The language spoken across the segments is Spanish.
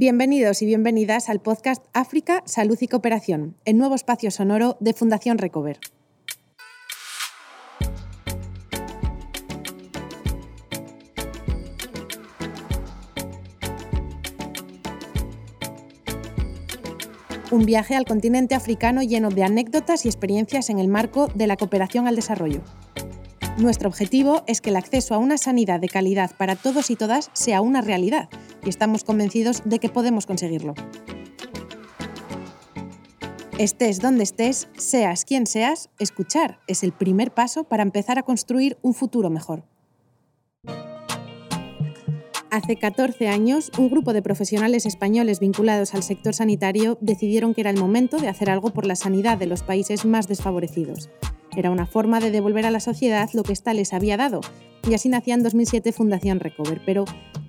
Bienvenidos y bienvenidas al podcast África, Salud y Cooperación, el nuevo espacio sonoro de Fundación Recover. Un viaje al continente africano lleno de anécdotas y experiencias en el marco de la cooperación al desarrollo. Nuestro objetivo es que el acceso a una sanidad de calidad para todos y todas sea una realidad y estamos convencidos de que podemos conseguirlo. Estés donde estés, seas quien seas, escuchar es el primer paso para empezar a construir un futuro mejor. Hace 14 años, un grupo de profesionales españoles vinculados al sector sanitario decidieron que era el momento de hacer algo por la sanidad de los países más desfavorecidos. Era una forma de devolver a la sociedad lo que ésta les había dado, y así nacía en 2007 Fundación Recover. Pero,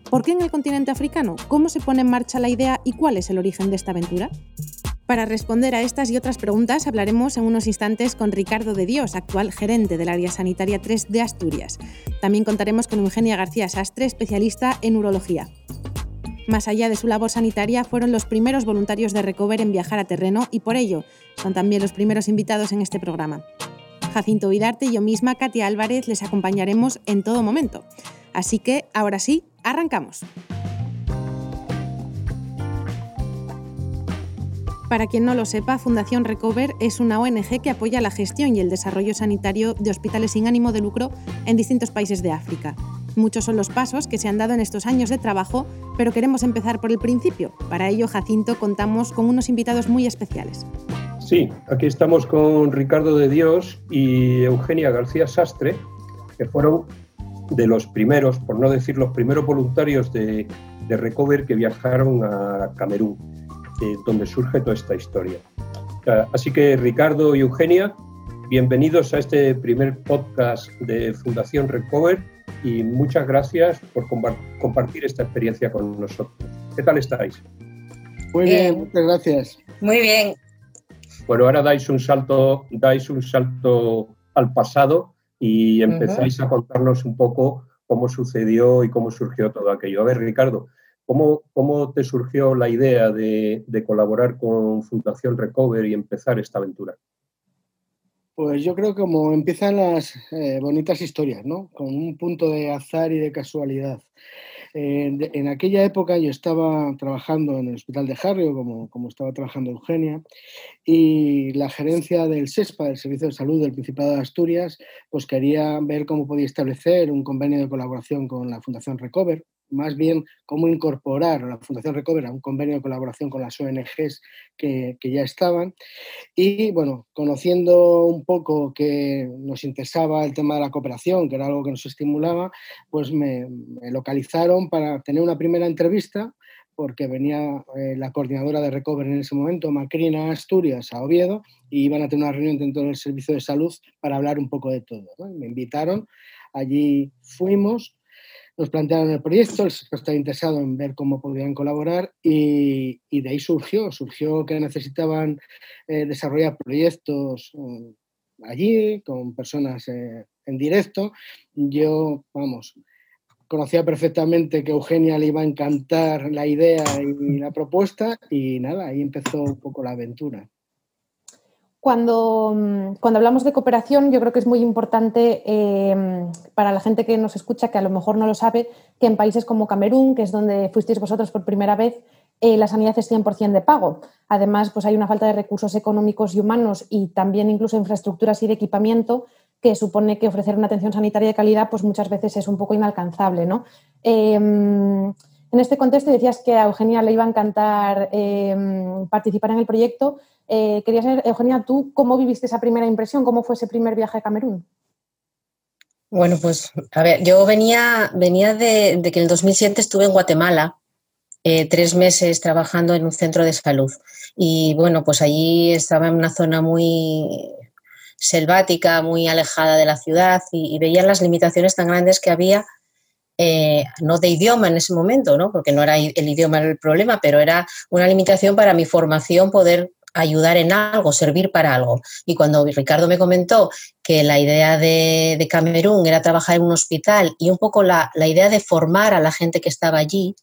¿por qué en el continente africano? ¿Cómo se pone en marcha la idea y cuál es el origen de esta aventura? Para responder a estas y otras preguntas hablaremos en unos instantes con Ricardo de Dios, actual gerente del área sanitaria 3 de Asturias. También contaremos con Eugenia García Sastre, especialista en urología. Más allá de su labor sanitaria, fueron los primeros voluntarios de Recover en viajar a terreno y por ello son también los primeros invitados en este programa. Jacinto Vidarte y yo misma, Katia Álvarez, les acompañaremos en todo momento. Así que, ahora sí, arrancamos. Para quien no lo sepa, Fundación Recover es una ONG que apoya la gestión y el desarrollo sanitario de hospitales sin ánimo de lucro en distintos países de África. Muchos son los pasos que se han dado en estos años de trabajo, pero queremos empezar por el principio. Para ello, Jacinto, contamos con unos invitados muy especiales. Sí, aquí estamos con Ricardo de Dios y Eugenia García Sastre, que fueron de los primeros, por no decir los primeros voluntarios de, Recover que viajaron a Camerún, eh, donde surge toda esta historia. Así que Ricardo y Eugenia, bienvenidos a este primer podcast de Fundación Recover y muchas gracias por compartir esta experiencia con nosotros. ¿Qué tal estáis? Muy bien, muchas gracias. Muy bien, bueno, ahora dais un salto, dais un salto al pasado y empezáis a contarnos un poco cómo sucedió y cómo surgió todo aquello. A ver, Ricardo, ¿cómo, cómo te surgió la idea de, colaborar con Fundación Recover y empezar esta aventura? Pues yo creo que como empiezan las eh, bonitas historias, ¿no? Con un punto de azar y de casualidad en aquella época yo estaba trabajando en el Hospital de Jarrio, como, como estaba trabajando Eugenia, y la gerencia del SESPA, del Servicio de Salud del Principado de Asturias, pues quería ver cómo podía establecer un convenio de colaboración con la Fundación Recover, más bien cómo incorporar a la Fundación Recover a un convenio de colaboración con las ONGs que, ya estaban. Y bueno, conociendo un poco que nos interesaba el tema de la cooperación, que era algo que nos estimulaba, pues me, localizaron para tener una primera entrevista porque venía eh, la coordinadora de Recover en ese momento, Macrina Asturias, a Oviedo, y iban a tener una reunión dentro del servicio de salud para hablar un poco de todo. Me invitaron, allí fuimos, nos plantearon el proyecto, el sector estaba interesado en ver cómo podían colaborar y, de ahí surgió, surgió que necesitaban eh, desarrollar proyectos eh, allí con personas eh, en directo. Yo, vamos, conocía perfectamente que Eugenia le iba a encantar la idea y la propuesta y nada, ahí empezó un poco la aventura. Cuando, mm, cuando, hablamos de cooperación, yo creo que es muy importante em, para la gente que nos escucha, que a lo mejor no lo sabe, que en países como Camerún, que es donde fuisteis vosotros por primera vez, eh, la sanidad es 100% de pago. Además, pues hay una falta de recursos económicos y humanos y también incluso infraestructuras y de equipamiento que supone que ofrecer una atención sanitaria de calidad pues muchas veces es un poco inalcanzable. ¿no? Em, en este contexto decías que a Eugenia le iba a encantar em, participar en el proyecto. Eh, quería saber, Eugenia, ¿tú cómo viviste esa primera impresión? ¿Cómo fue ese primer viaje a Camerún? Bueno, pues a ver, yo venía, venía de, que en el 2007 estuve en Guatemala, eh, tres meses trabajando en un centro de salud. Y bueno, pues allí estaba en una zona muy selvática, muy alejada de la ciudad y, y veía las limitaciones tan grandes que había eh, no de idioma en ese momento, ¿no? porque no era el idioma el problema, pero era una limitación para mi formación poder ayudar en algo, servir para algo. Y cuando Ricardo me comentó que la idea de, Camerún era trabajar en un hospital y un poco la, idea de formar a la gente que estaba allí,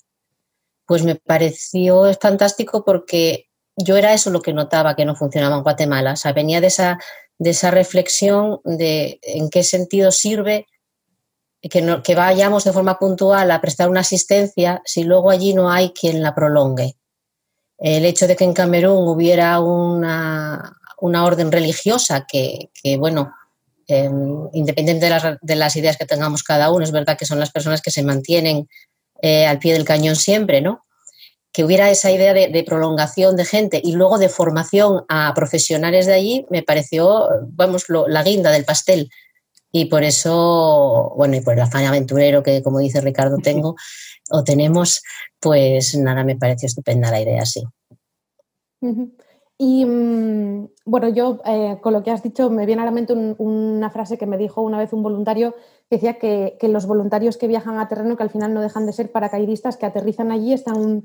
pues me pareció fantástico porque yo era eso lo que notaba que no funcionaba en Guatemala. O sea, venía de esa, de esa reflexión de en qué sentido sirve que, que vayamos de forma puntual a prestar una asistencia si luego allí no hay quien la prolongue. El hecho de que en Camerún hubiera una, una orden religiosa que, bueno, em, independiente de las, de las, ideas que tengamos cada uno, es verdad que son las personas que se mantienen eh, al pie del cañón siempre, ¿no? Que hubiera esa idea de, prolongación de gente y luego de formación a profesionales de allí, me pareció, vamos, la guinda del pastel. Y por eso, bueno, y por el afán aventurero que, como dice Ricardo, tengo o tenemos, pues nada, me pareció estupenda la idea, sí. Y mm, bueno, yo eh, con lo que has dicho me viene a la mente un, una frase que me dijo una vez un voluntario que decía que, que, los voluntarios que viajan a terreno, que al final no dejan de ser paracaidistas, que aterrizan allí, están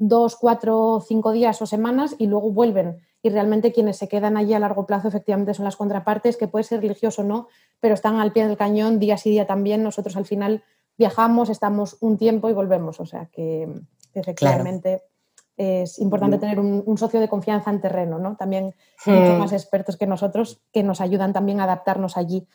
dos, cuatro, cinco días o semanas y luego vuelven. Y realmente quienes se quedan allí a largo plazo efectivamente son las contrapartes, que puede ser religioso o no, pero están al pie del cañón día sí día también. Nosotros al final viajamos, estamos un tiempo y volvemos. O sea que efectivamente... Claro es importante tener un, un, socio de confianza en terreno, ¿no? También muchos más expertos que nosotros que nos ayudan también a adaptarnos allí.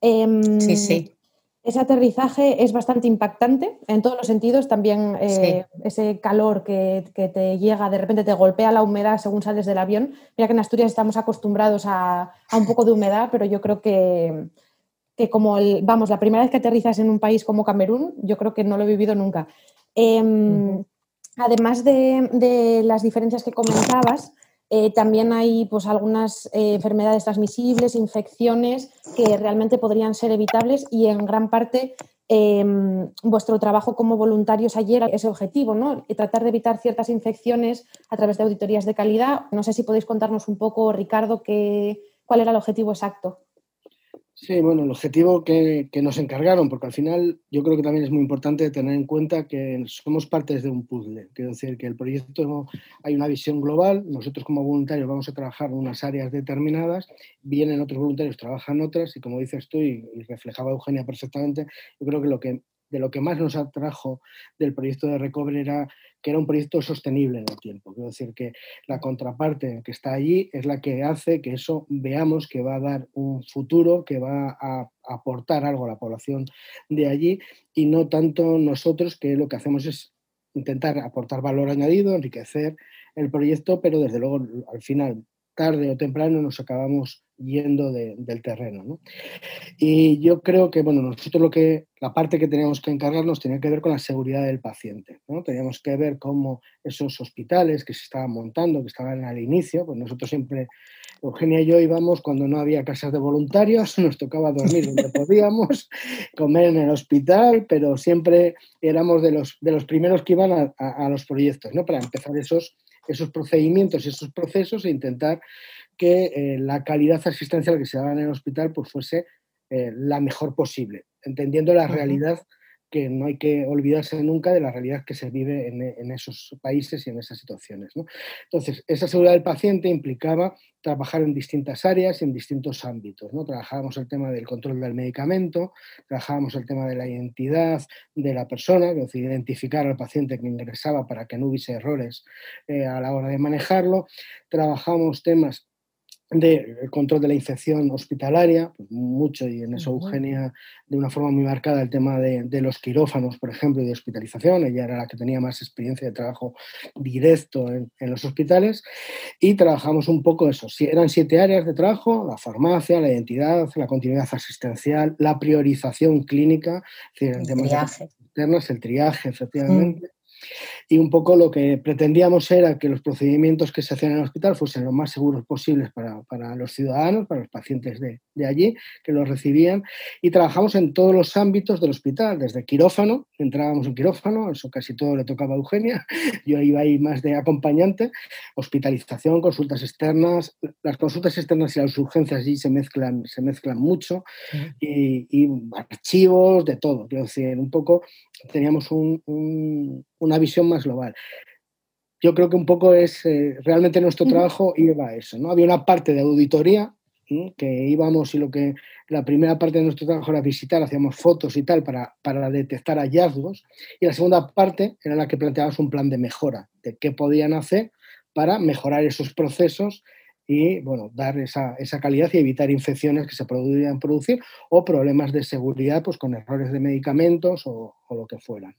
Eh, sí, sí. Ese aterrizaje es bastante impactante en todos los sentidos. También eh, sí. ese calor que, que, te llega, de repente te golpea la humedad según sales del avión. Mira que en Asturias estamos acostumbrados a, a un poco de humedad, pero yo creo que, que como, el, vamos, la primera vez que aterrizas en un país como Camerún, yo creo que no lo he vivido nunca. Eh, uh -huh. Además de, de, las diferencias que comentabas, eh, también hay pues, algunas eh, enfermedades transmisibles, infecciones que realmente podrían ser evitables y en gran parte eh, vuestro trabajo como voluntarios ayer ese objetivo, ¿no? tratar de evitar ciertas infecciones a través de auditorías de calidad. No sé si podéis contarnos un poco, Ricardo, cuál era el objetivo exacto. Sí, bueno, el objetivo que, que, nos encargaron, porque al final yo creo que también es muy importante tener en cuenta que somos partes de un puzzle. Quiero decir que el proyecto hay una visión global, nosotros como voluntarios vamos a trabajar en unas áreas determinadas, vienen otros voluntarios, trabajan otras, y como dices tú, y, reflejaba Eugenia perfectamente, yo creo que lo que de lo que más nos atrajo del proyecto de Recover era que era un proyecto sostenible en el tiempo. Quiero decir que la contraparte que está allí es la que hace que eso veamos que va a dar un futuro, que va a aportar algo a la población de allí y no tanto nosotros que lo que hacemos es intentar aportar valor añadido, enriquecer el proyecto, pero desde luego al final tarde o temprano nos acabamos yendo de, del terreno. ¿no? Y yo creo que, bueno, nosotros lo que, la parte que teníamos que encargarnos tenía que ver con la seguridad del paciente. ¿no? Teníamos que ver cómo esos hospitales que se estaban montando, que estaban al inicio, pues nosotros siempre, Eugenia y yo íbamos cuando no había casas de voluntarios, nos tocaba dormir donde podíamos, comer en el hospital, pero siempre éramos de los, de los primeros que iban a, a, a los proyectos, ¿no? Para empezar esos esos procedimientos, esos procesos e intentar que eh, la calidad asistencial que se daba en el hospital pues fuese eh, la mejor posible, entendiendo la realidad que no hay que olvidarse nunca de la realidad que se vive en, en esos países y en esas situaciones. Entonces, esa seguridad del paciente implicaba trabajar en distintas áreas y en distintos ámbitos. ¿no? Trabajábamos el tema del control del medicamento, trabajábamos el tema de la identidad de la persona, es decir, identificar al paciente que ingresaba para que no hubiese errores eh, a la hora de manejarlo. Trabajamos temas de control de la infección hospitalaria, pues mucho, y en eso Eugenia de una forma muy marcada el tema de, de, los quirófanos, por ejemplo, y de hospitalización, ella era la que tenía más experiencia de trabajo directo en, en los hospitales, y trabajamos un poco eso, eran siete áreas de trabajo, la farmacia, la identidad, la continuidad asistencial, la priorización clínica, es decir, el triaje. Internas, el triaje, efectivamente, mm y un poco lo que pretendíamos era que los procedimientos que se hacían en el hospital fuesen lo más seguros posibles para, para los ciudadanos, para los pacientes de, de, allí que los recibían y trabajamos en todos los ámbitos del hospital, desde quirófano, entrábamos en quirófano, eso casi todo le tocaba a Eugenia, yo iba ahí más de acompañante, hospitalización, consultas externas, las consultas externas y las urgencias allí se mezclan, se mezclan mucho uh -huh. y, y, archivos, de todo, quiero decir, un poco teníamos un, un, una visión más global. Yo creo que un poco es, eh, realmente nuestro trabajo iba a eso, ¿no? Había una parte de auditoría que íbamos y lo que la primera parte de nuestro trabajo era visitar, hacíamos fotos y tal para, para detectar hallazgos, y la segunda parte era la que planteábamos un plan de mejora, de qué podían hacer para mejorar esos procesos y bueno, dar esa, esa, calidad y evitar infecciones que se podrían producir o problemas de seguridad pues, con errores de medicamentos o, o lo que fueran.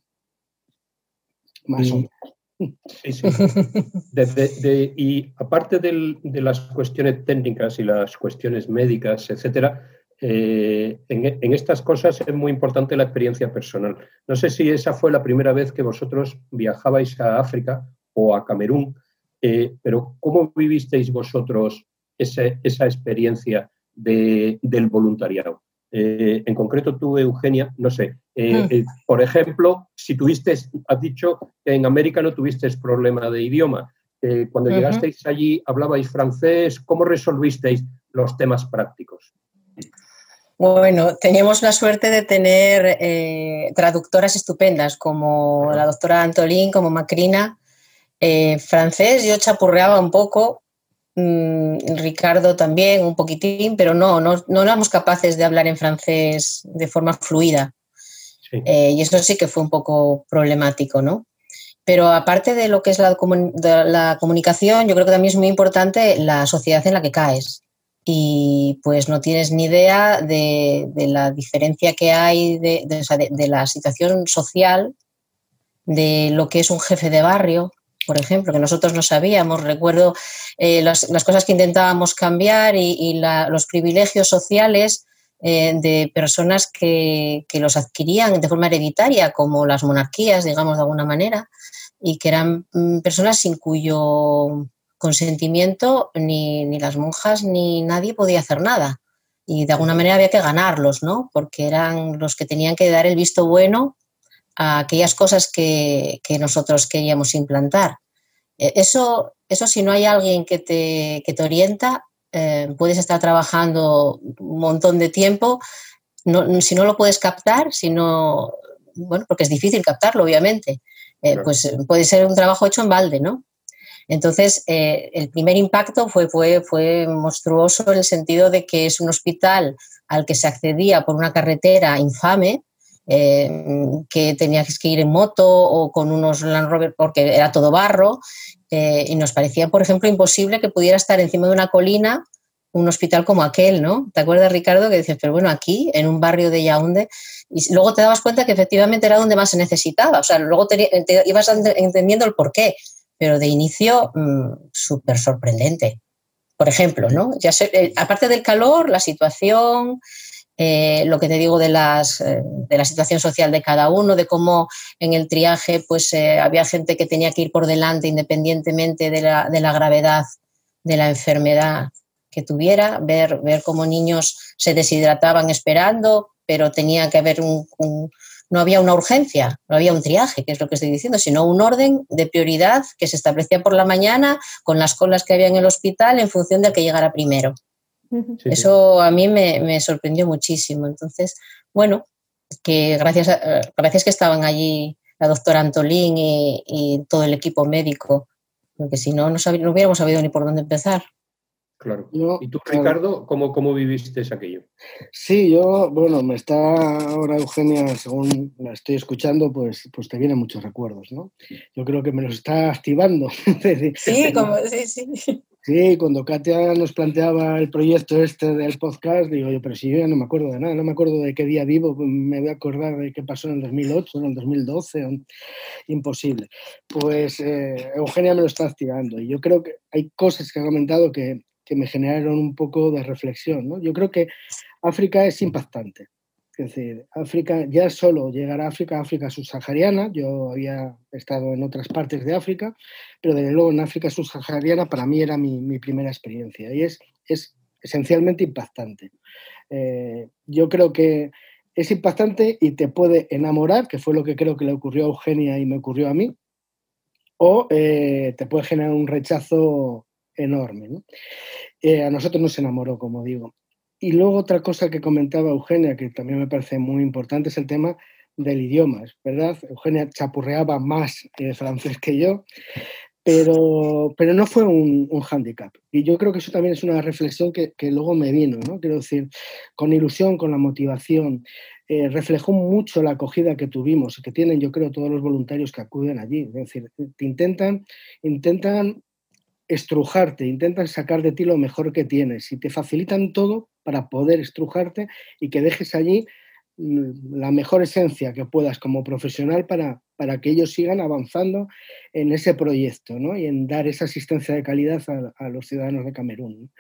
Más o menos. Sí, sí. y aparte del, de las cuestiones técnicas y las cuestiones médicas, etcétera, eh, en, en, estas cosas es muy importante la experiencia personal. No sé si esa fue la primera vez que vosotros viajabais a África o a Camerún, eh, pero ¿cómo vivisteis vosotros ese, esa experiencia de, del voluntariado? Eh, en concreto tú, Eugenia, no sé, eh, mm. por ejemplo, si tuviste, has dicho que en América no tuviste problema de idioma. cuando llegasteis allí, hablabais francés, ¿cómo resolvisteis los temas prácticos? Bueno, teníamos la suerte de tener traductoras estupendas como la doctora Antolín, como Macrina, eh, francés yo chapurreaba un poco, mm, Ricardo también un poquitín, pero no, no, no, éramos capaces de hablar en francés de forma fluida. Eh, y eso sí que fue un poco problemático, ¿no? Pero aparte de lo que es la, la, comunicación, yo creo que también es muy importante la sociedad en la que caes. Y pues no tienes ni idea de, de la diferencia que hay de, de, la situación social, de lo que es un jefe de barrio, por ejemplo, que nosotros no sabíamos. Recuerdo eh, las, cosas que intentábamos cambiar y, los privilegios sociales eh, de personas que, los adquirían de forma hereditaria, como las monarquías, digamos de alguna manera, y que eran mm, personas sin cuyo consentimiento ni, ni las monjas ni nadie podía hacer nada. Y de alguna manera había que ganarlos, ¿no? Porque eran los que tenían que dar el visto bueno a aquellas cosas que, nosotros queríamos implantar. Eh, eso, eso si no hay alguien que te, te orienta, eh, puedes estar trabajando un montón de tiempo, si no lo puedes captar, si no, bueno, porque es difícil captarlo, obviamente, eh, pues puede ser un trabajo hecho en balde, ¿no? Entonces, el primer impacto fue, fue, fue monstruoso en el sentido de que es un hospital al que se accedía por una carretera infame, eh, que tenías que ir en moto o con unos Land Rover porque era todo barro eh, y nos parecía, por ejemplo, imposible que pudiera estar encima de una colina un hospital como aquel, ¿no? ¿Te acuerdas, Ricardo, que dices, pero bueno, aquí, en un barrio de Yaoundé, y luego te dabas cuenta que efectivamente era donde más se necesitaba, o sea, luego te, ibas entendiendo el porqué, pero de inicio mm, súper sorprendente. Por ejemplo, ¿no? Eh, aparte del calor, la situación, eh, lo que te digo de, las, eh, de la situación social de cada uno, de cómo en el triaje pues, eh, había gente que tenía que ir por delante independientemente de la, de la gravedad de la enfermedad que tuviera, ver, ver cómo niños se deshidrataban esperando, pero tenía que haber un, no había una urgencia, no había un triaje, que es lo que estoy diciendo, sino un orden de prioridad que se establecía por la mañana con las colas que había en el hospital en función del que llegara primero. Eso a mí me, sorprendió muchísimo. Entonces, bueno, que gracias, a, gracias que estaban allí la doctora Antolín y, todo el equipo médico, porque si no, no, no, hubiéramos sabido ni por dónde empezar. Claro. ¿Y tú, Ricardo, cómo, cómo viviste aquello? Sí, yo, bueno, me está ahora Eugenia, según la estoy escuchando, pues, pues te vienen muchos recuerdos, ¿no? Yo creo que me los está activando. sí, como, sí, sí. Sí, cuando Katia nos planteaba el proyecto este del podcast, digo yo, pero si yo ya no me acuerdo de nada, no me acuerdo de qué día vivo, me voy a acordar de qué pasó en el 2008, en el 2012, imposible. Pues eh, Eugenia me lo está activando y yo creo que hay cosas que ha comentado que, que me generaron un poco de reflexión. ¿no? Yo creo que África es impactante. Es decir, África, ya solo llegar a África, África subsahariana, yo había estado en otras partes de África, pero desde luego en África subsahariana para mí era mi, primera experiencia y es, es esencialmente impactante. Eh, yo creo que es impactante y te puede enamorar, que fue lo que creo que le ocurrió a Eugenia y me ocurrió a mí, o eh, te puede generar un rechazo enorme. Eh, a nosotros nos enamoró, como digo. Y luego otra cosa que comentaba Eugenia, que también me parece muy importante, es el tema del idioma, ¿verdad? Eugenia chapurreaba más eh, francés que yo, pero, pero no fue un, un hándicap. Y yo creo que eso también es una reflexión que, que luego me vino, ¿no? Quiero decir, con ilusión, con la motivación, eh, reflejó mucho la acogida que tuvimos que tienen, yo creo, todos los voluntarios que acuden allí. Es decir, te intentan, intentan estrujarte, intentan sacar de ti lo mejor que tienes y te facilitan todo para poder estrujarte y que dejes allí mm, la mejor esencia que puedas como profesional para, para que ellos sigan avanzando en ese proyecto ¿no? y en dar esa asistencia de calidad a, los ciudadanos de Camerún.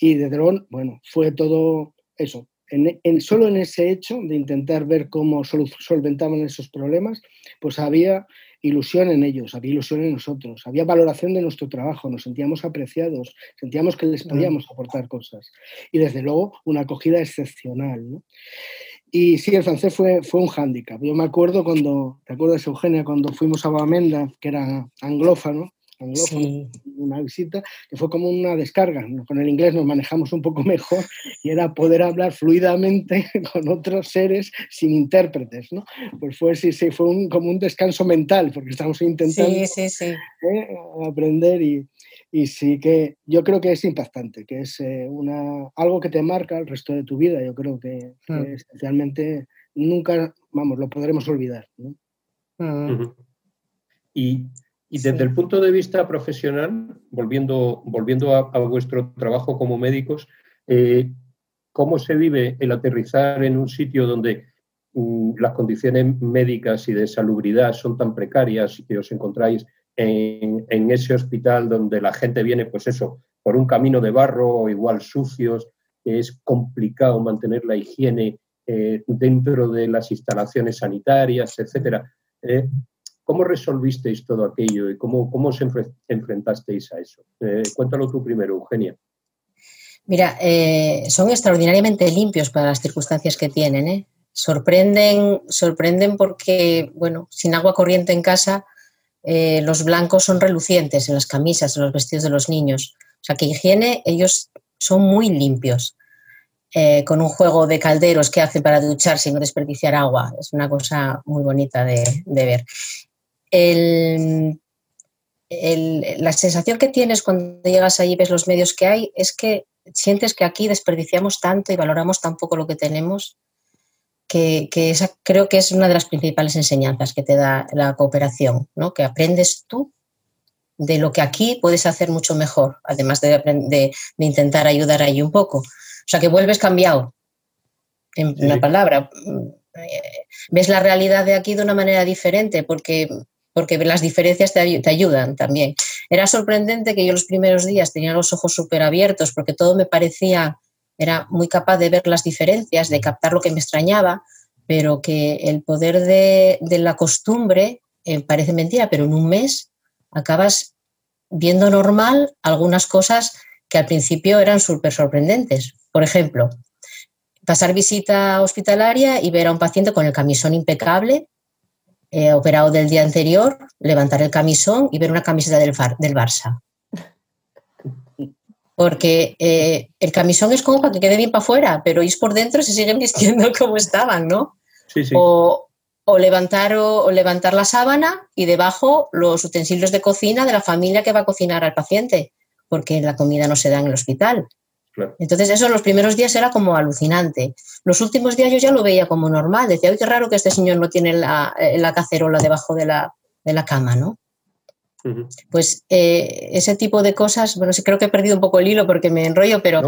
Y de Dron, bueno, fue todo eso. En, solo en ese hecho de intentar ver cómo solventaban esos problemas, pues había ilusión en ellos, había ilusión en nosotros, había valoración de nuestro trabajo, nos sentíamos apreciados, sentíamos que les podíamos aportar cosas. Y desde luego una acogida excepcional. Y sí, el francés fue, fue un hándicap. Yo me acuerdo cuando, ¿te acuerdas, Eugenia, cuando fuimos a Bamenda, que era anglófano, una visita, que fue como una descarga. Con el inglés nos manejamos un poco mejor y era poder hablar fluidamente con otros seres sin intérpretes. ¿no? Pues fue, sí, sí, fue un, como un descanso mental, porque estamos intentando ¿eh? aprender y, y, sí que yo creo que es impactante, que es eh, una, algo que te marca el resto de tu vida. Yo creo que, mm. especialmente nunca, vamos, lo podremos olvidar. ¿no? Mm. Y y desde el punto de vista profesional, volviendo, volviendo a, vuestro trabajo como médicos, eh, ¿cómo se vive el aterrizar en un sitio donde mm, las condiciones médicas y de salubridad son tan precarias y que os encontráis en, ese hospital donde la gente viene, pues eso, por un camino de barro o igual sucios, es complicado mantener la higiene eh, dentro de las instalaciones sanitarias, etcétera. Eh, ¿Cómo resolvisteis todo aquello y cómo, cómo os enfrentasteis a eso? Eh, cuéntalo tú primero, Eugenia. Mira, eh, son extraordinariamente limpios para las circunstancias que tienen. ¿eh? Sorprenden, sorprenden porque, bueno, sin agua corriente en casa, los blancos son relucientes en las camisas, en los vestidos de los niños. O sea, que higiene, ellos son muy limpios. con un juego de calderos que hacen para ducharse y no desperdiciar agua. Es una cosa muy bonita de, de ver la sensación que tienes cuando llegas allí y ves los medios que hay es que sientes que aquí desperdiciamos tanto y valoramos tan poco lo que tenemos, que, esa creo que es una de las principales enseñanzas que te da la cooperación, ¿no? que aprendes tú de lo que aquí puedes hacer mucho mejor, además de, de, intentar ayudar ahí un poco. O sea, que vuelves cambiado, en una palabra. Ves la realidad de aquí de una manera diferente, porque porque las diferencias te, ayudan también. Era sorprendente que yo los primeros días tenía los ojos súper abiertos porque todo me parecía, era muy capaz de ver las diferencias, de captar lo que me extrañaba, pero que el poder de, la costumbre eh, parece mentira, pero en un mes acabas viendo normal algunas cosas que al principio eran súper sorprendentes. Por ejemplo, pasar visita hospitalaria y ver a un paciente con el camisón impecable, eh, operado del día anterior, levantar el camisón y ver una camiseta del, del Barça. Porque eh, el camisón es como para que quede bien para afuera, pero ellos por dentro se siguen vistiendo como estaban, ¿no? Sí, sí. O, levantar, o, levantar la sábana y debajo los utensilios de cocina de la familia que va a cocinar al paciente, porque la comida no se da en el hospital. Entonces, eso los primeros días era como alucinante. Los últimos días yo ya lo veía como normal. Decía, ¡ay, qué raro que este señor no tiene la, eh, cacerola debajo de la, cama, ¿no? Pues eh, ese tipo de cosas, bueno, sí creo que he perdido un poco el hilo porque me enrollo, pero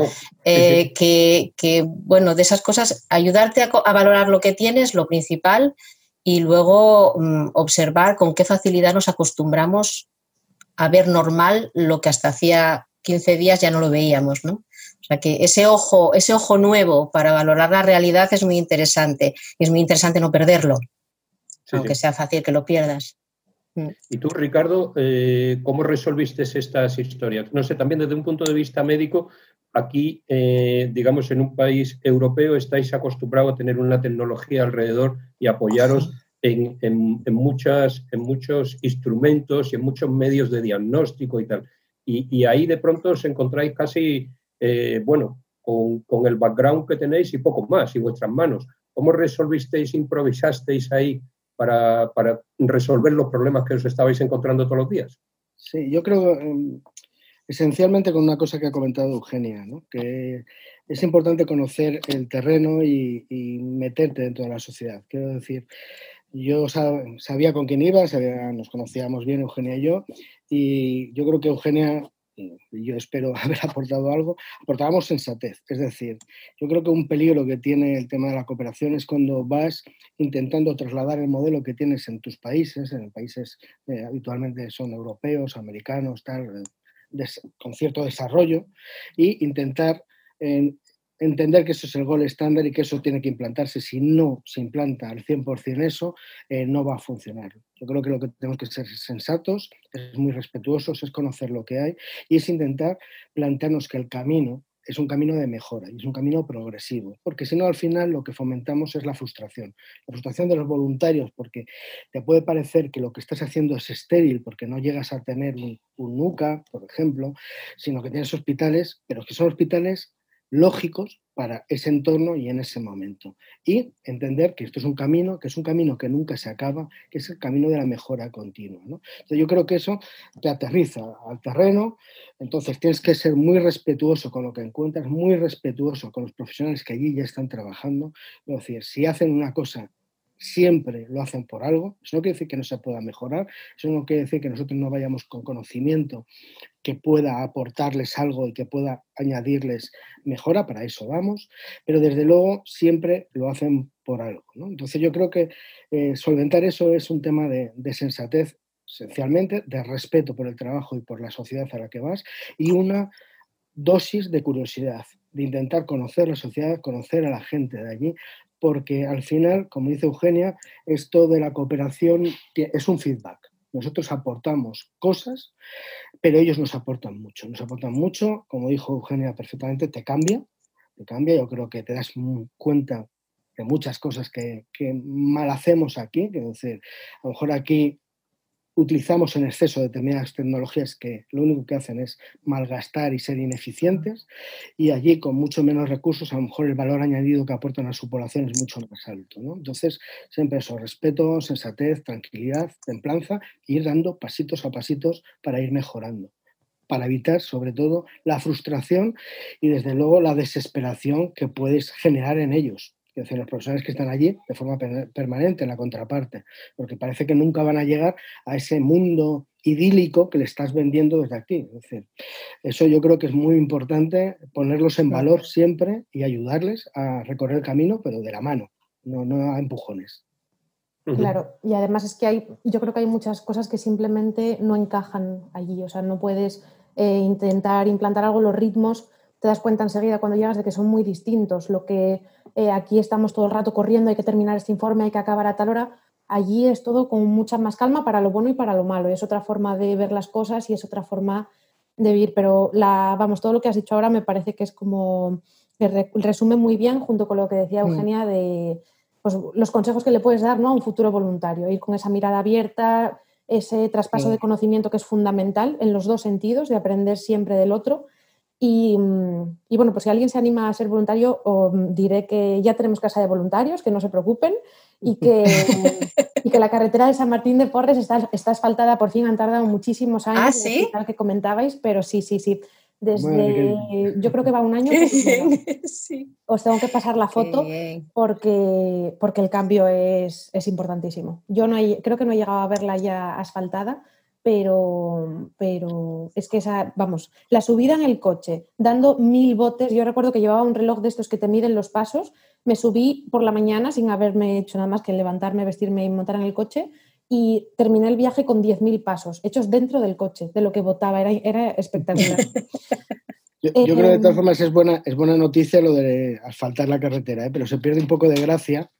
eh, Que, bueno, de esas cosas, ayudarte a, valorar lo que tienes, lo principal, y luego mm, observar con qué facilidad nos acostumbramos a ver normal lo que hasta hacía 15 días ya no lo veíamos, ¿no? O sea que ese ojo, ese ojo nuevo para valorar la realidad es muy interesante y es muy interesante no perderlo, aunque sea fácil que lo pierdas. Mm. Y tú, Ricardo, eh, ¿cómo resolviste estas historias? No sé, también desde un punto de vista médico, aquí, eh, digamos, en un país europeo estáis acostumbrados a tener una tecnología alrededor y apoyaros en, muchas, en muchos instrumentos y en muchos medios de diagnóstico y tal. Y, y ahí de pronto os encontráis casi eh, bueno, con, el background que tenéis y poco más, y vuestras manos. ¿Cómo resolvisteis, improvisasteis ahí para, resolver los problemas que os estabais encontrando todos los días? Sí, yo creo em, esencialmente con una cosa que ha comentado Eugenia, ¿no? que es importante conocer el terreno y, meterte dentro de la sociedad. Quiero decir, yo sabía con quién iba, nos conocíamos bien Eugenia y yo, y yo creo que Eugenia, y yo espero haber aportado algo, aportábamos sensatez. Es decir, yo creo que un peligro que tiene el tema de la cooperación es cuando vas intentando trasladar el modelo que tienes en tus países, en países eh, habitualmente son europeos, americanos, tal, con cierto desarrollo, y intentar entender que eso es el gol estándar y que eso tiene que implantarse. Si no se implanta al 100% eso, eh, no va a funcionar. Yo creo que lo que tenemos que ser sensatos, es muy respetuosos, es conocer lo que hay y es intentar plantearnos que el camino es un camino de mejora y es un camino progresivo, porque si no al final lo que fomentamos es la frustración, la frustración de los voluntarios, porque te puede parecer que lo que estás haciendo es estéril porque no llegas a tener un, un NUCA, por ejemplo, sino que tienes hospitales, pero que son hospitales lógicos para ese entorno y en ese momento. Y entender que esto es un camino, que es un camino que nunca se acaba, que es el camino de la mejora continua. yo creo que eso te aterriza al terreno, entonces tienes que ser muy respetuoso con lo que encuentras, muy respetuoso con los profesionales que allí ya están trabajando. Es decir, si hacen una cosa siempre lo hacen por algo. Eso no quiere decir que no se pueda mejorar, eso no quiere decir que nosotros no vayamos con conocimiento que pueda aportarles algo y que pueda añadirles mejora, para eso vamos, pero desde luego siempre lo hacen por algo. Entonces yo creo que eh, solventar eso es un tema de, de sensatez, esencialmente, de respeto por el trabajo y por la sociedad a la que vas y una dosis de curiosidad, de intentar conocer la sociedad, conocer a la gente de allí, porque al final, como dice Eugenia, esto de la cooperación es un feedback. Nosotros aportamos cosas, pero ellos nos aportan mucho. Nos aportan mucho, como dijo Eugenia perfectamente, te cambia, te cambia. Yo creo que te das cuenta de muchas cosas que, que mal hacemos aquí. Que decir, a lo mejor aquí utilizamos en exceso determinadas tecnologías que lo único que hacen es malgastar y ser ineficientes y allí con mucho menos recursos a lo mejor el valor añadido que aportan a su población es mucho más alto. Entonces, siempre eso, respeto, sensatez, tranquilidad, templanza, e ir dando pasitos a pasitos para ir mejorando para evitar sobre todo la frustración y desde luego la desesperación que puedes generar en ellos es decir, los profesores que están allí de forma permanente en la contraparte, porque parece que nunca van a llegar a ese mundo idílico que le estás vendiendo desde aquí. Es decir, eso yo creo que es muy importante ponerlos en valor siempre y ayudarles a recorrer el camino, pero de la mano, no, no a empujones. Claro, y además es que hay, yo creo que hay muchas cosas que simplemente no encajan allí, o sea, no puedes eh, intentar implantar algo, los ritmos, te das cuenta enseguida cuando llegas de que son muy distintos. Lo que eh, aquí estamos todo el rato corriendo, hay que terminar este informe, hay que acabar a tal hora. Allí es todo con mucha más calma para lo bueno y para lo malo. Es otra forma de ver las cosas y es otra forma de vivir. Pero la, vamos, todo lo que has dicho ahora me parece que es como resume muy bien junto con lo que decía mm. Eugenia de pues, los consejos que le puedes dar ¿no? a un futuro voluntario. Ir con esa mirada abierta, ese traspaso de conocimiento que es fundamental en los dos sentidos, de aprender siempre del otro Mm, y, bueno, pues si alguien se anima a ser voluntario, diré que ya tenemos casa de voluntarios, que no se preocupen y que, y que la carretera de San Martín de Porres está, está, asfaltada, por fin han tardado muchísimos años, ¿Ah, ¿sí? que comentabais, pero sí, sí, sí. Desde, yo creo que va un año. sí. Os tengo que pasar la foto porque, porque el cambio es, es importantísimo. Yo no creo que no he llegado a verla ya asfaltada, pero, pero es que esa, vamos, la subida en el coche, dando mil botes, yo recuerdo que llevaba un reloj de estos que te miden los pasos, me subí por la mañana sin haberme hecho nada más que levantarme, vestirme y montar en el coche y terminé el viaje con 10.000 pasos, hechos dentro del coche, de lo que votaba, era, era espectacular. Yo, creo que de todas em, formas es buena, es buena noticia lo de asfaltar la carretera, ¿eh? pero se pierde un poco de gracia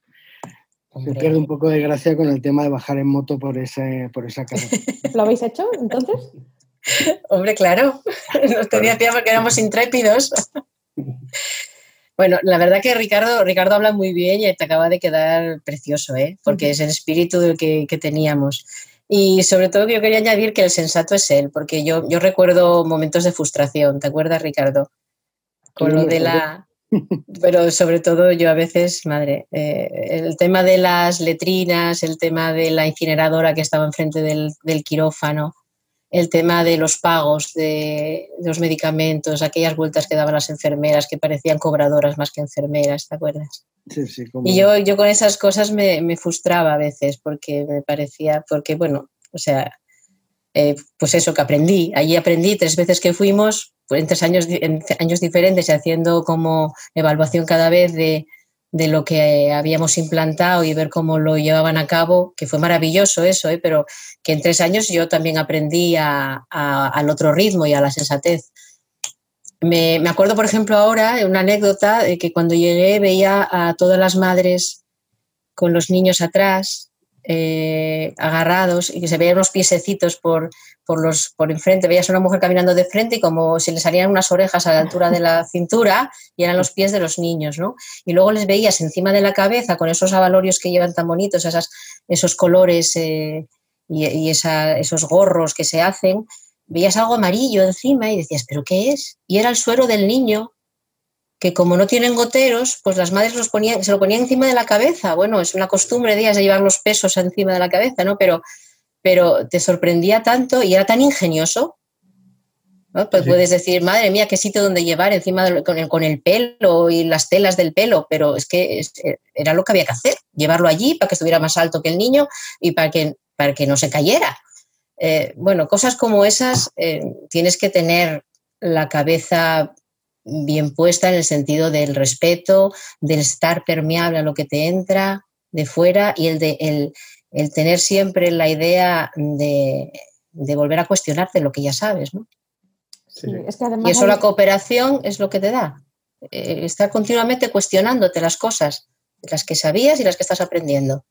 se pierde un poco de gracia con el tema de bajar en moto por, ese, por esa carretera. ¿Lo habéis hecho entonces? Hombre, claro. Nos tenía tiempo que éramos intrépidos. Bueno, la verdad que Ricardo, Ricardo habla muy bien y te acaba de quedar precioso, ¿eh? porque es el espíritu que, que teníamos. Y sobre todo yo quería añadir que el sensato es él, porque yo, yo recuerdo momentos de frustración, ¿te acuerdas, Ricardo? Con lo de la, pero sobre todo yo a veces, madre, eh, el tema de las letrinas, el tema de la incineradora que estaba enfrente del, del quirófano, el tema de los pagos de, los medicamentos, aquellas vueltas que daban las enfermeras que parecían cobradoras más que enfermeras, ¿te acuerdas? Sí, sí, Y yo, yo con esas cosas me, me, frustraba a veces porque me parecía, porque bueno, o sea, eh, pues eso que aprendí, allí aprendí tres veces que fuimos, pues en tres años, años diferentes y haciendo como evaluación cada vez de, de lo que habíamos implantado y ver cómo lo llevaban a cabo, que fue maravilloso eso, ¿eh? pero que en tres años yo también aprendí a, al otro ritmo y a la sensatez. Me, me, acuerdo, por ejemplo, ahora, una anécdota, de que cuando llegué veía a todas las madres con los niños atrás, eh, agarrados y que se veían unos piececitos por, por, los, por enfrente. Veías a una mujer caminando de frente y como si le salían unas orejas a la altura de la cintura y eran los pies de los niños, ¿no? Y luego les veías encima de la cabeza con esos avalorios que llevan tan bonitos, esas, esos colores eh, y, y esa, esos gorros que se hacen. Veías algo amarillo encima y decías, ¿pero qué es? Y era el suero del niño que como no tienen goteros, pues las madres los ponían, se lo ponían encima de la cabeza. Bueno, es una costumbre de ellas de llevar los pesos encima de la cabeza, ¿no? Pero, pero te sorprendía tanto y era tan ingenioso. ¿no? Pues sí. puedes decir, madre mía, qué sitio donde llevar encima de, con, el, con, el, pelo y las telas del pelo, pero es que era lo que había que hacer, llevarlo allí para que estuviera más alto que el niño y para que, para que no se cayera. Eh, bueno, cosas como esas eh, tienes que tener la cabeza bien puesta en el sentido del respeto, del estar permeable a lo que te entra de fuera y el de el, el tener siempre la idea de, de, volver a cuestionarte lo que ya sabes, ¿no? Sí, es que además y eso hay... la cooperación es lo que te da. Eh, estar continuamente cuestionándote las cosas, las que sabías y las que estás aprendiendo.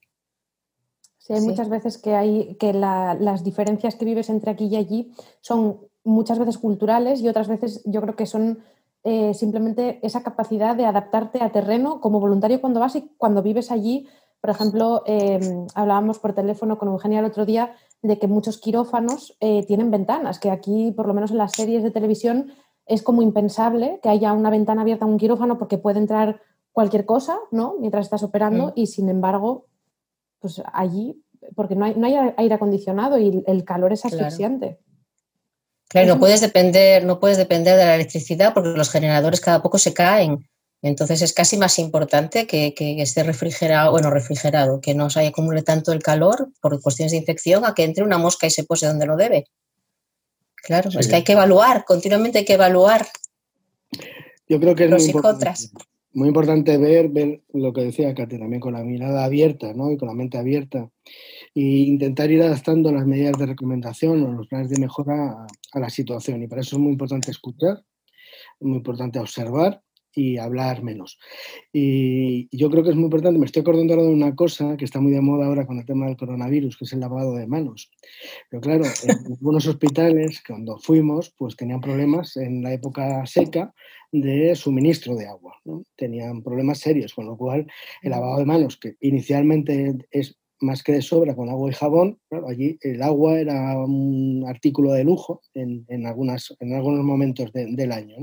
Sí, hay sí. muchas veces que hay que la, las diferencias que vives entre aquí y allí son muchas veces culturales y otras veces yo creo que son eh, simplemente esa capacidad de adaptarte a terreno como voluntario cuando vas y cuando vives allí. Por ejemplo, eh, hablábamos por teléfono con Eugenia el otro día de que muchos quirófanos eh, tienen ventanas, que aquí, por lo menos en las series de televisión, es como impensable que haya una ventana abierta a un quirófano porque puede entrar cualquier cosa, ¿no? Mientras estás operando, mm. y sin embargo, pues allí, porque no hay, no hay aire acondicionado y el calor es asfixiante. Claro. Claro, no puedes depender, no puedes depender de la electricidad porque los generadores cada poco se caen. Entonces es casi más importante que, que esté refrigerado, bueno, refrigerado, que no se acumule tanto el calor por cuestiones de infección a que entre una mosca y se pose donde no debe. Claro, sí. es que hay que evaluar, continuamente hay que evaluar. Yo creo que es los muy y contras. Muy importante ver, ver lo que decía Katy también con la mirada abierta ¿no? y con la mente abierta e intentar ir adaptando las medidas de recomendación o los planes de mejora a, a la situación. Y para eso es muy importante escuchar, muy importante observar y hablar menos. Y yo creo que es muy importante, me estoy acordando ahora de una cosa que está muy de moda ahora con el tema del coronavirus, que es el lavado de manos. Pero claro, en algunos hospitales, cuando fuimos, pues tenían problemas en la época seca de suministro de agua. ¿no? Tenían problemas serios, con lo cual el lavado de manos, que inicialmente es más que de sobra con agua y jabón, allí el agua era un artículo de lujo en, en, algunas, en algunos momentos de, del año.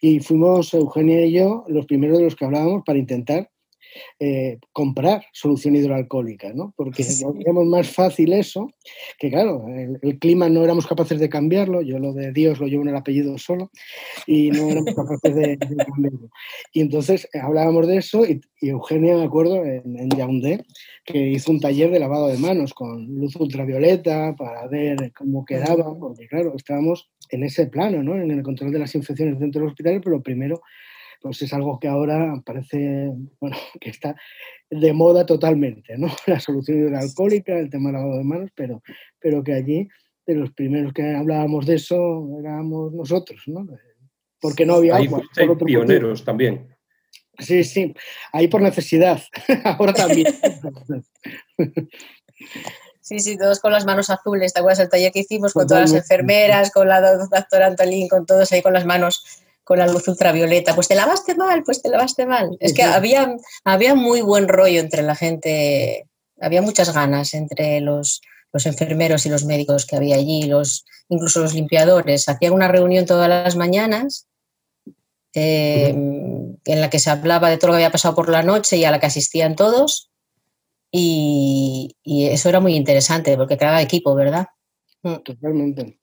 Y fuimos, Eugenia y yo, los primeros de los que hablábamos para intentar eh, comprar solución hidroalcohólica, ¿no? Porque sí. más fácil eso, que claro, el, el, clima no éramos capaces de cambiarlo, yo lo de Dios lo llevo en el apellido solo, y no éramos capaces de, de cambiarlo. Y entonces eh, hablábamos de eso, y, y, Eugenia, me acuerdo, en, en Yaoundé, que hizo un taller de lavado de manos con luz ultravioleta para ver cómo quedaba, porque claro, estábamos en ese plano, ¿no? En el control de las infecciones dentro del hospital, pero primero pues es algo que ahora parece, bueno, que está de moda totalmente, ¿no? La solución hidroalcohólica, el tema del lavado de manos, pero, pero que allí de los primeros que hablábamos de eso éramos nosotros, ¿no? Porque no había Ahí agua. Por pioneros motivo. también. Sí, sí, ahí por necesidad, ahora también. Sí, sí, todos con las manos azules. ¿Te acuerdas del taller que hicimos con todas las enfermeras, con la doctora Antolín, con todos ahí con las manos con la luz ultravioleta, pues te lavaste mal, pues te lavaste mal. Es que había, había muy buen rollo entre la gente, había muchas ganas entre los, los enfermeros y los médicos que había allí, los, incluso los limpiadores. Hacían una reunión todas las mañanas eh, en la que se hablaba de todo lo que había pasado por la noche y a la que asistían todos. Y, y eso era muy interesante porque creaba equipo, ¿verdad? Totalmente.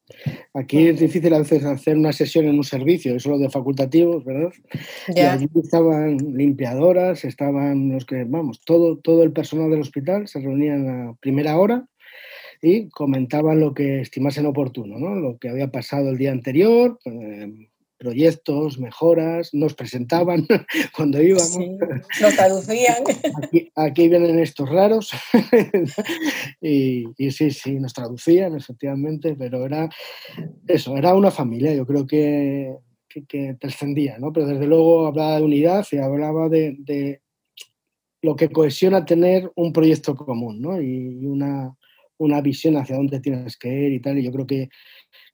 Aquí es difícil a hacer una sesión en un servicio, eso lo de facultativos, ¿verdad? Y allí estaban limpiadoras, estaban los que, vamos, todo, todo el personal del hospital se reunía en la primera hora y comentaban lo que estimasen oportuno, ¿no? Lo que había pasado el día anterior, eh, proyectos, mejoras, nos presentaban cuando íbamos. nos traducían. Aquí, vienen estos raros. y, sí, sí, nos traducían, efectivamente, pero era eso, era una familia, yo creo que, que, trascendía, ¿no? Pero desde luego hablaba de unidad y hablaba de, de lo que cohesiona tener un proyecto común, ¿no? Y una, una visión hacia dónde tienes que ir y tal. Y yo creo que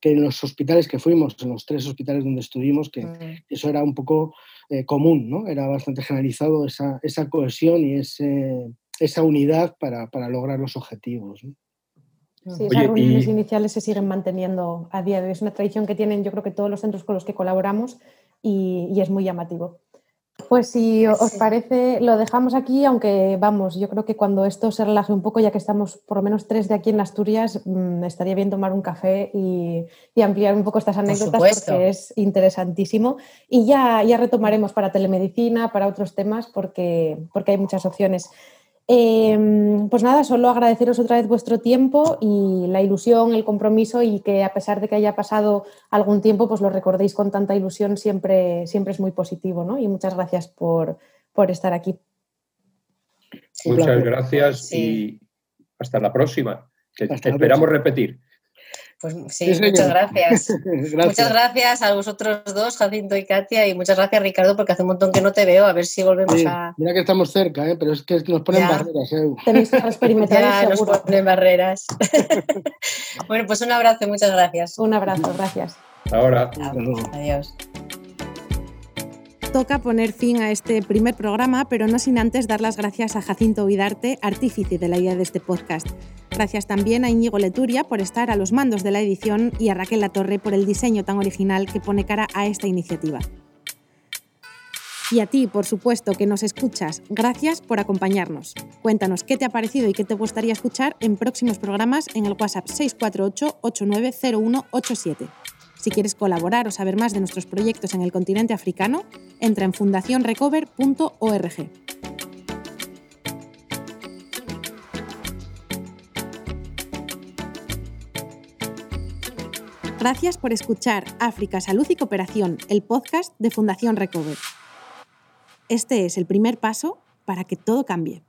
que en los hospitales que fuimos, en los tres hospitales donde estuvimos, que mm. eso era un poco eh, común, ¿no? Era bastante generalizado esa, esa cohesión y ese, esa unidad para, para, lograr los objetivos. Sí, esas reuniones iniciales se siguen manteniendo a día de hoy. Es una tradición que tienen, yo creo que todos los centros con los que colaboramos y, y es muy llamativo. Pues si os parece, lo dejamos aquí, aunque vamos, yo creo que cuando esto se relaje un poco, ya que estamos por lo menos tres de aquí en Asturias, mm, estaría bien tomar un café y, ampliar un poco estas anécdotas porque es interesantísimo. Y ya, ya retomaremos para telemedicina, para otros temas, porque, porque hay muchas opciones. Em, pues nada, solo agradeceros otra vez vuestro tiempo y la ilusión, el compromiso y que a pesar de que haya pasado algún tiempo, pues lo recordéis con tanta ilusión, siempre, siempre es muy positivo, ¿no? Y muchas gracias por, estar aquí. Muchas gracias y hasta la próxima, que esperamos repetir. Pues sí, muchas gracias. Muchas gracias a vosotros dos, Jacinto y Katia, y muchas gracias, Ricardo, porque hace un montón que no te veo. A ver si volvemos a. Mira que estamos cerca, ¿eh? pero es que nos ponen barreras. ¿eh? Tenéis que experimentar. nos ponen barreras. bueno, pues un abrazo, muchas gracias. Un abrazo, gracias. Ahora. Adiós. Toca poner fin a este primer programa, pero no sin antes dar las gracias a Jacinto Vidarte, artífice de la idea de este podcast. Gracias también a Íñigo Leturia por estar a los mandos de la edición y a Raquel Latorre por el diseño tan original que pone cara a esta iniciativa. Y a ti, por supuesto, que nos escuchas, gracias por acompañarnos. Cuéntanos qué te ha parecido y qué te gustaría escuchar en próximos programas en el WhatsApp 648-890187. Si quieres colaborar o saber más de nuestros proyectos en el continente africano, entra en fundacionrecover.org. Gracias por escuchar África Salud y Cooperación, el podcast de Fundación Recover. Este es el primer paso para que todo cambie.